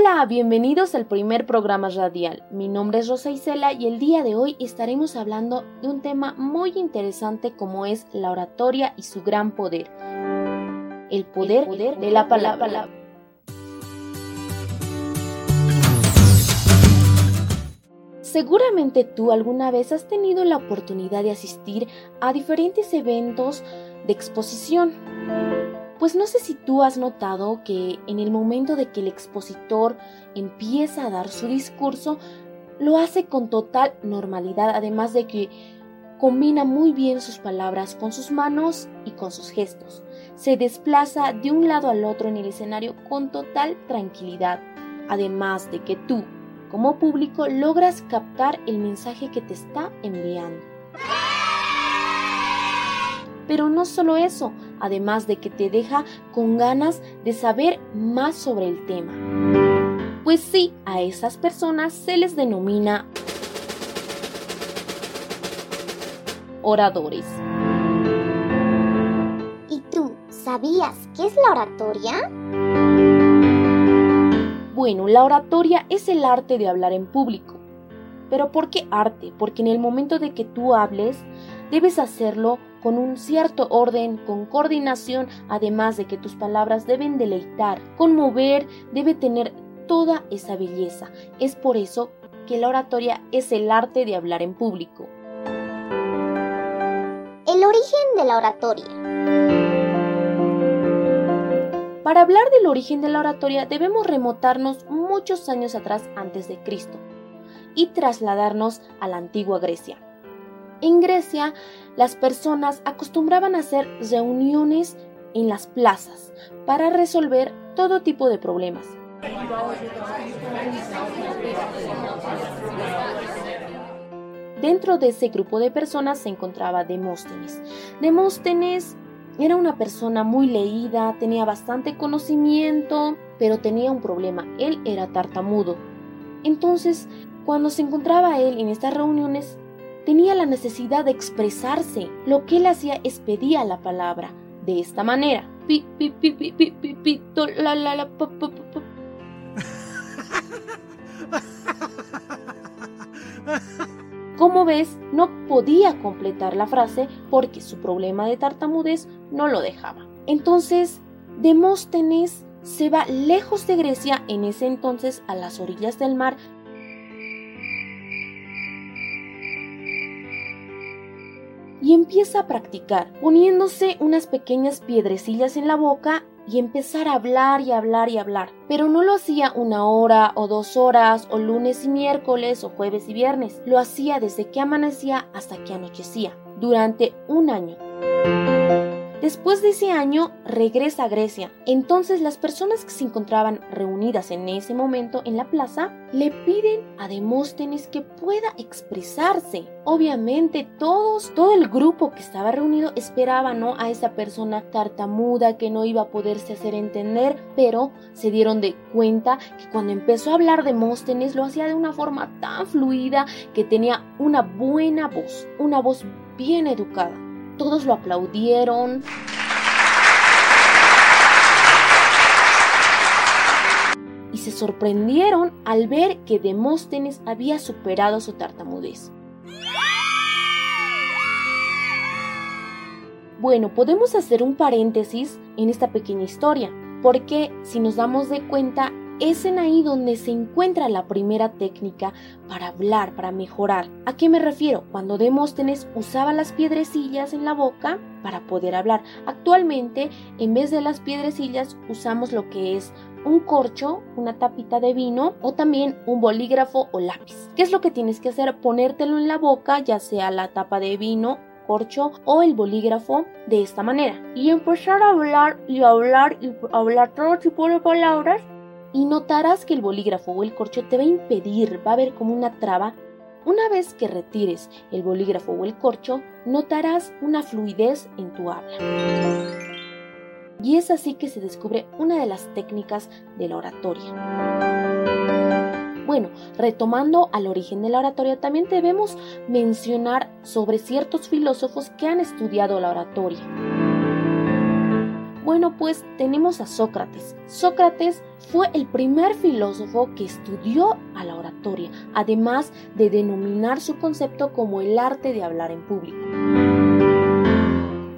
Hola, bienvenidos al primer programa radial. Mi nombre es Rosa Isela y el día de hoy estaremos hablando de un tema muy interesante como es la oratoria y su gran poder. El poder, de la palabra. Seguramente tú alguna vez has tenido la oportunidad de asistir a diferentes eventos de exposición. Pues no sé si tú has notado que en el momento de que el expositor empieza a dar su discurso, lo hace con total normalidad, además de que combina muy bien sus palabras con sus manos y con sus gestos. Se desplaza de un lado al otro en el escenario con total tranquilidad, además de que tú, como público, logras captar el mensaje que te está enviando. Pero no solo eso, además de que te deja con ganas de saber más sobre el tema. Pues sí, a esas personas se les denomina oradores. ¿Y tú sabías qué es la oratoria? Bueno, la oratoria es el arte de hablar en público. Pero ¿por qué arte? Porque en el momento de que tú hables, debes hacerlo con un cierto orden, con coordinación, además de que tus palabras deben deleitar, conmover, debe tener toda esa belleza. Es por eso que la oratoria es el arte de hablar en público. El origen de la oratoria. Para hablar del origen de la oratoria debemos remotarnos muchos años atrás antes de Cristo y trasladarnos a la antigua Grecia. En Grecia, las personas acostumbraban a hacer reuniones en las plazas para resolver todo tipo de problemas. Dentro de ese grupo de personas se encontraba Demóstenes. Demóstenes era una persona muy leída, tenía bastante conocimiento, pero tenía un problema. Él era tartamudo. Entonces, cuando se encontraba él en estas reuniones, tenía la necesidad de expresarse. Lo que él hacía es pedía la palabra de esta manera. Pi, pi, pi, pi, pi, pi, pi, la, la, la, pa, pa, pa, Como ves, no podía completar la frase porque su problema de tartamudez no lo dejaba. Entonces, Demóstenes se va lejos de Grecia, en ese entonces a las orillas del mar, y empieza a practicar, poniéndose unas pequeñas piedrecillas en la boca y empezar a hablar y hablar y hablar. Pero no lo hacía una hora o dos horas o lunes y miércoles o jueves y viernes. Lo hacía desde que amanecía hasta que anochecía, durante un año. Después de ese año regresa a Grecia. Entonces las personas que se encontraban reunidas en ese momento en la plaza le piden a Demóstenes que pueda expresarse. Obviamente todos, todo el grupo que estaba reunido esperaba ¿no? a esa persona tartamuda que no iba a poderse hacer entender, pero se dieron de cuenta que cuando empezó a hablar Demóstenes lo hacía de una forma tan fluida que tenía una buena voz, una voz bien educada. Todos lo aplaudieron. Y se sorprendieron al ver que Demóstenes había superado su tartamudez. Bueno, podemos hacer un paréntesis en esta pequeña historia, porque si nos damos de cuenta, es en ahí donde se encuentra la primera técnica para hablar, para mejorar. ¿A qué me refiero? Cuando Demóstenes usaba las piedrecillas en la boca para poder hablar. Actualmente, en vez de las piedrecillas, usamos lo que es un corcho, una tapita de vino o también un bolígrafo o lápiz. ¿Qué es lo que tienes que hacer? Ponértelo en la boca, ya sea la tapa de vino corcho o el bolígrafo de esta manera y empezar a hablar y hablar y hablar todo tipo de palabras y notarás que el bolígrafo o el corcho te va a impedir, va a haber como una traba. Una vez que retires el bolígrafo o el corcho, notarás una fluidez en tu habla. Y es así que se descubre una de las técnicas de la oratoria. Bueno, retomando al origen de la oratoria, también debemos mencionar sobre ciertos filósofos que han estudiado la oratoria. Bueno, pues tenemos a Sócrates. Sócrates fue el primer filósofo que estudió a la oratoria, además de denominar su concepto como el arte de hablar en público.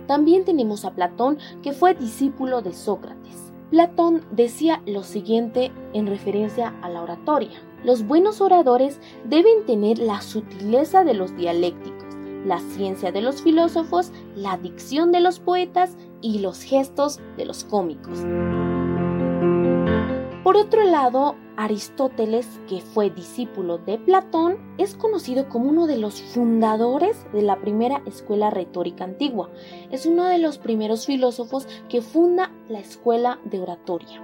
También tenemos a Platón, que fue discípulo de Sócrates. Platón decía lo siguiente en referencia a la oratoria. Los buenos oradores deben tener la sutileza de los dialécticos, la ciencia de los filósofos, la dicción de los poetas y los gestos de los cómicos. Por otro lado, Aristóteles, que fue discípulo de Platón, es conocido como uno de los fundadores de la primera escuela retórica antigua. Es uno de los primeros filósofos que funda la escuela de oratoria.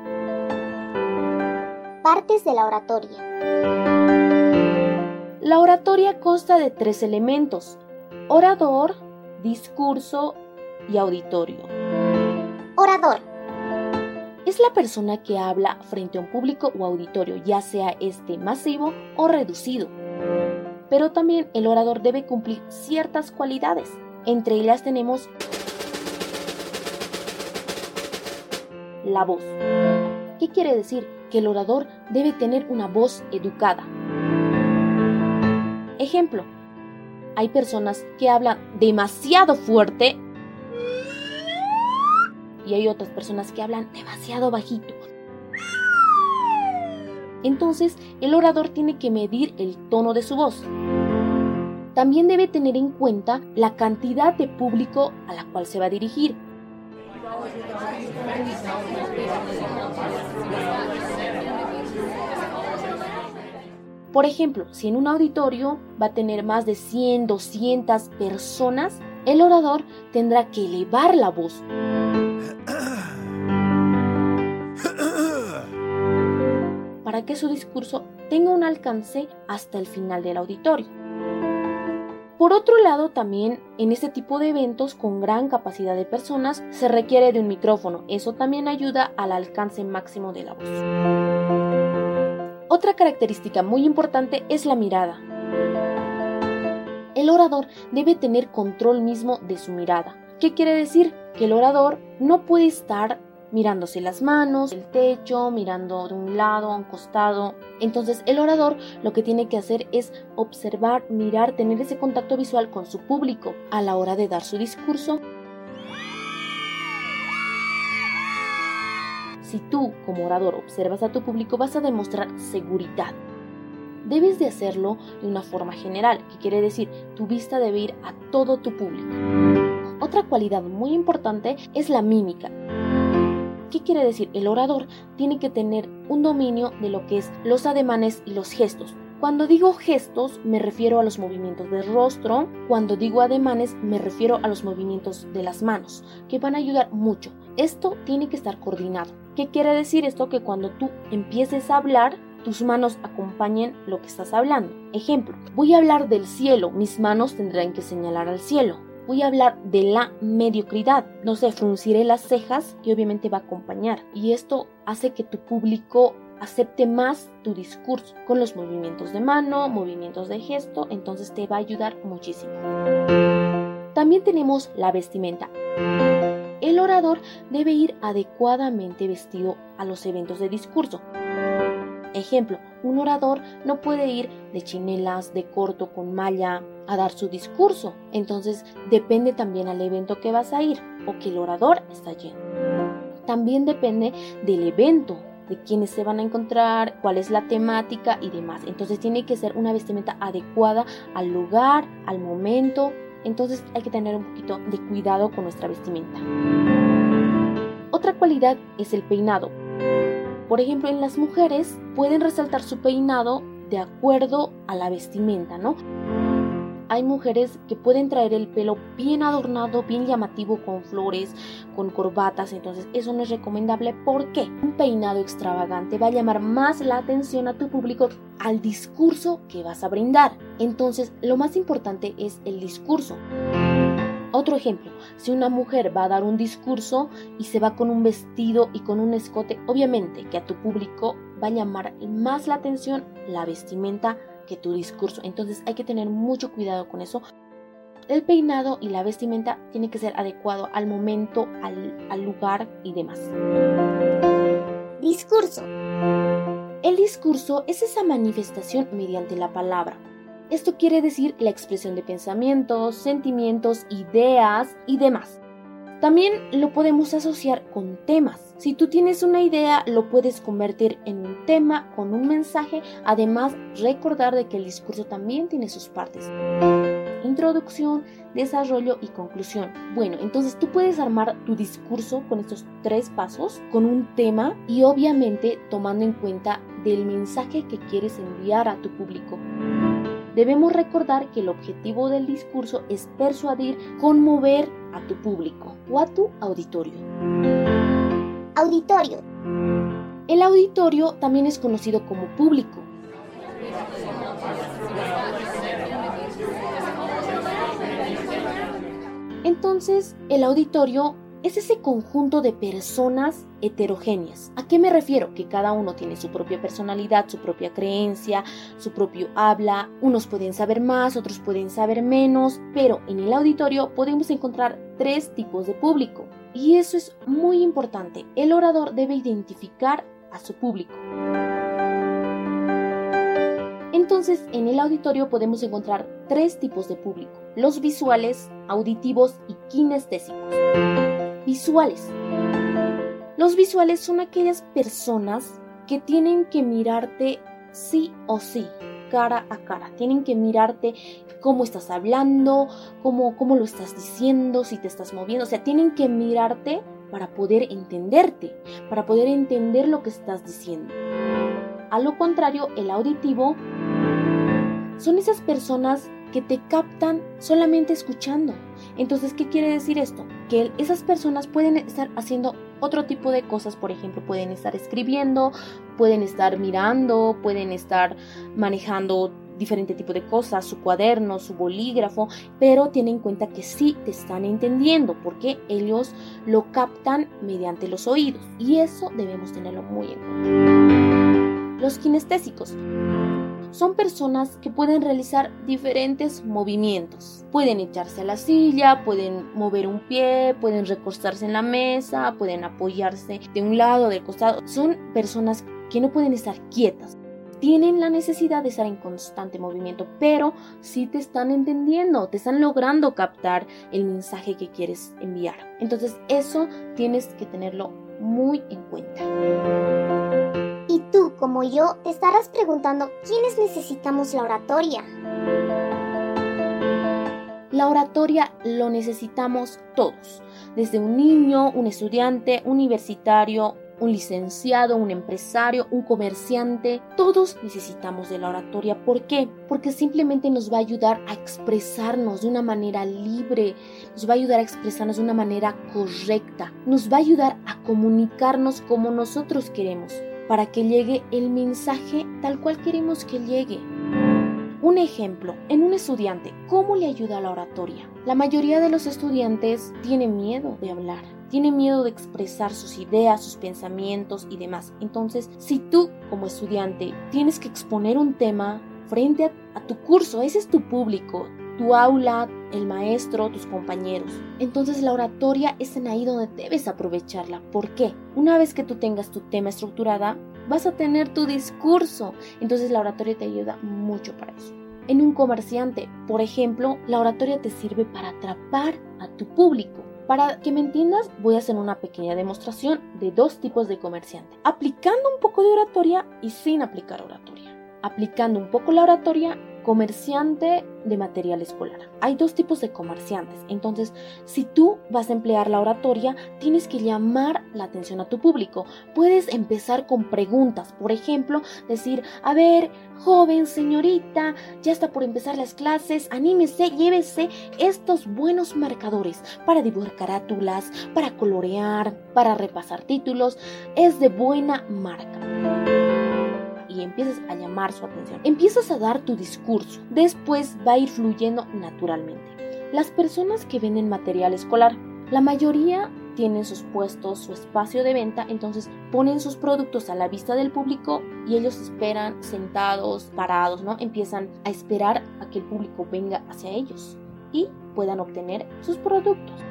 Partes de la oratoria. La oratoria consta de tres elementos, orador, discurso y auditorio. Es la persona que habla frente a un público o auditorio, ya sea este masivo o reducido. Pero también el orador debe cumplir ciertas cualidades. Entre ellas tenemos la voz. ¿Qué quiere decir? Que el orador debe tener una voz educada. Ejemplo, hay personas que hablan demasiado fuerte y hay otras personas que hablan demasiado bajito. Entonces, el orador tiene que medir el tono de su voz. También debe tener en cuenta la cantidad de público a la cual se va a dirigir. Por ejemplo, si en un auditorio va a tener más de 100, 200 personas, el orador tendrá que elevar la voz. Que su discurso tenga un alcance hasta el final del auditorio. Por otro lado, también en este tipo de eventos con gran capacidad de personas se requiere de un micrófono. Eso también ayuda al alcance máximo de la voz. Otra característica muy importante es la mirada. El orador debe tener control mismo de su mirada. ¿Qué quiere decir? Que el orador no puede estar mirándose las manos, el techo, mirando de un lado a un costado. Entonces el orador lo que tiene que hacer es observar, mirar, tener ese contacto visual con su público a la hora de dar su discurso. Si tú como orador observas a tu público vas a demostrar seguridad. Debes de hacerlo de una forma general, que quiere decir tu vista debe ir a todo tu público. Otra cualidad muy importante es la mímica. ¿Qué quiere decir? El orador tiene que tener un dominio de lo que es los ademanes y los gestos. Cuando digo gestos me refiero a los movimientos del rostro, cuando digo ademanes me refiero a los movimientos de las manos, que van a ayudar mucho. Esto tiene que estar coordinado. ¿Qué quiere decir esto? Que cuando tú empieces a hablar, tus manos acompañen lo que estás hablando. Ejemplo, voy a hablar del cielo, mis manos tendrán que señalar al cielo voy a hablar de la mediocridad. No sé, frunciré las cejas y obviamente va a acompañar. Y esto hace que tu público acepte más tu discurso con los movimientos de mano, movimientos de gesto, entonces te va a ayudar muchísimo. También tenemos la vestimenta. El orador debe ir adecuadamente vestido a los eventos de discurso. Ejemplo, un orador no puede ir de chinelas, de corto, con malla, a dar su discurso. Entonces depende también al evento que vas a ir o que el orador está lleno. También depende del evento, de quiénes se van a encontrar, cuál es la temática y demás. Entonces tiene que ser una vestimenta adecuada al lugar, al momento. Entonces hay que tener un poquito de cuidado con nuestra vestimenta. Otra cualidad es el peinado. Por ejemplo, en las mujeres pueden resaltar su peinado de acuerdo a la vestimenta, ¿no? Hay mujeres que pueden traer el pelo bien adornado, bien llamativo con flores, con corbatas, entonces eso no es recomendable porque un peinado extravagante va a llamar más la atención a tu público al discurso que vas a brindar. Entonces, lo más importante es el discurso. Otro ejemplo, si una mujer va a dar un discurso y se va con un vestido y con un escote, obviamente que a tu público va a llamar más la atención la vestimenta que tu discurso. Entonces hay que tener mucho cuidado con eso. El peinado y la vestimenta tiene que ser adecuado al momento, al, al lugar y demás. Discurso. El discurso es esa manifestación mediante la palabra. Esto quiere decir la expresión de pensamientos, sentimientos, ideas y demás. También lo podemos asociar con temas. Si tú tienes una idea, lo puedes convertir en un tema con un mensaje. Además, recordar de que el discurso también tiene sus partes. Introducción, desarrollo y conclusión. Bueno, entonces tú puedes armar tu discurso con estos tres pasos, con un tema y obviamente tomando en cuenta del mensaje que quieres enviar a tu público. Debemos recordar que el objetivo del discurso es persuadir, conmover a tu público o a tu auditorio. Auditorio. El auditorio también es conocido como público. Entonces, el auditorio es ese conjunto de personas heterogéneas. ¿A qué me refiero? Que cada uno tiene su propia personalidad, su propia creencia, su propio habla. Unos pueden saber más, otros pueden saber menos, pero en el auditorio podemos encontrar tres tipos de público. Y eso es muy importante. El orador debe identificar a su público. Entonces, en el auditorio podemos encontrar tres tipos de público, los visuales, auditivos y kinestésicos. Visuales. Los visuales son aquellas personas que tienen que mirarte sí o sí, cara a cara. Tienen que mirarte cómo estás hablando, cómo, cómo lo estás diciendo, si te estás moviendo. O sea, tienen que mirarte para poder entenderte, para poder entender lo que estás diciendo. A lo contrario, el auditivo son esas personas que te captan solamente escuchando. Entonces, ¿qué quiere decir esto? Que esas personas pueden estar haciendo otro tipo de cosas, por ejemplo, pueden estar escribiendo, pueden estar mirando, pueden estar manejando diferente tipo de cosas, su cuaderno, su bolígrafo, pero tienen en cuenta que sí te están entendiendo porque ellos lo captan mediante los oídos y eso debemos tenerlo muy en cuenta. Los kinestésicos son personas que pueden realizar diferentes movimientos. Pueden echarse a la silla, pueden mover un pie, pueden recostarse en la mesa, pueden apoyarse de un lado, del costado. Son personas que no pueden estar quietas. Tienen la necesidad de estar en constante movimiento, pero sí te están entendiendo, te están logrando captar el mensaje que quieres enviar. Entonces eso tienes que tenerlo muy en cuenta. Como yo, te estarás preguntando quiénes necesitamos la oratoria. La oratoria lo necesitamos todos, desde un niño, un estudiante, universitario, un licenciado, un empresario, un comerciante, todos necesitamos de la oratoria. ¿Por qué? Porque simplemente nos va a ayudar a expresarnos de una manera libre, nos va a ayudar a expresarnos de una manera correcta, nos va a ayudar a comunicarnos como nosotros queremos para que llegue el mensaje tal cual queremos que llegue. Un ejemplo, en un estudiante, ¿cómo le ayuda la oratoria? La mayoría de los estudiantes tienen miedo de hablar, tienen miedo de expresar sus ideas, sus pensamientos y demás. Entonces, si tú como estudiante tienes que exponer un tema frente a, a tu curso, ese es tu público, tu aula, el maestro, tus compañeros. Entonces la oratoria es en ahí donde debes aprovecharla. ¿Por qué? Una vez que tú tengas tu tema estructurada, vas a tener tu discurso. Entonces la oratoria te ayuda mucho para eso. En un comerciante, por ejemplo, la oratoria te sirve para atrapar a tu público. Para que me entiendas, voy a hacer una pequeña demostración de dos tipos de comerciante, aplicando un poco de oratoria y sin aplicar oratoria. Aplicando un poco la oratoria comerciante de material escolar. Hay dos tipos de comerciantes, entonces si tú vas a emplear la oratoria, tienes que llamar la atención a tu público. Puedes empezar con preguntas, por ejemplo, decir, a ver, joven, señorita, ya está por empezar las clases, anímese, llévese estos buenos marcadores para dibujar carátulas, para colorear, para repasar títulos, es de buena marca y empiezas a llamar su atención. Empiezas a dar tu discurso. Después va a ir fluyendo naturalmente. Las personas que venden material escolar, la mayoría tienen sus puestos, su espacio de venta, entonces ponen sus productos a la vista del público y ellos esperan sentados, parados, ¿no? Empiezan a esperar a que el público venga hacia ellos. y puedan obtener sus productos.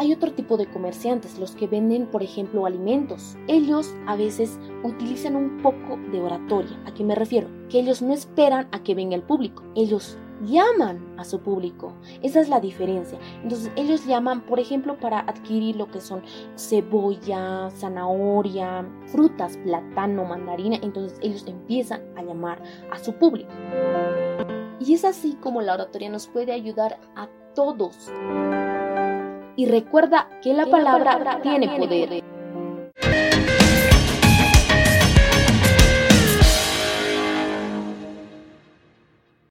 Hay otro tipo de comerciantes, los que venden, por ejemplo, alimentos. Ellos a veces utilizan un poco de oratoria. ¿A qué me refiero? Que ellos no esperan a que venga el público. Ellos llaman a su público. Esa es la diferencia. Entonces ellos llaman, por ejemplo, para adquirir lo que son cebolla, zanahoria, frutas, plátano, mandarina. Entonces ellos empiezan a llamar a su público. Y es así como la oratoria nos puede ayudar a todos. Y recuerda que la, palabra, tiene poder.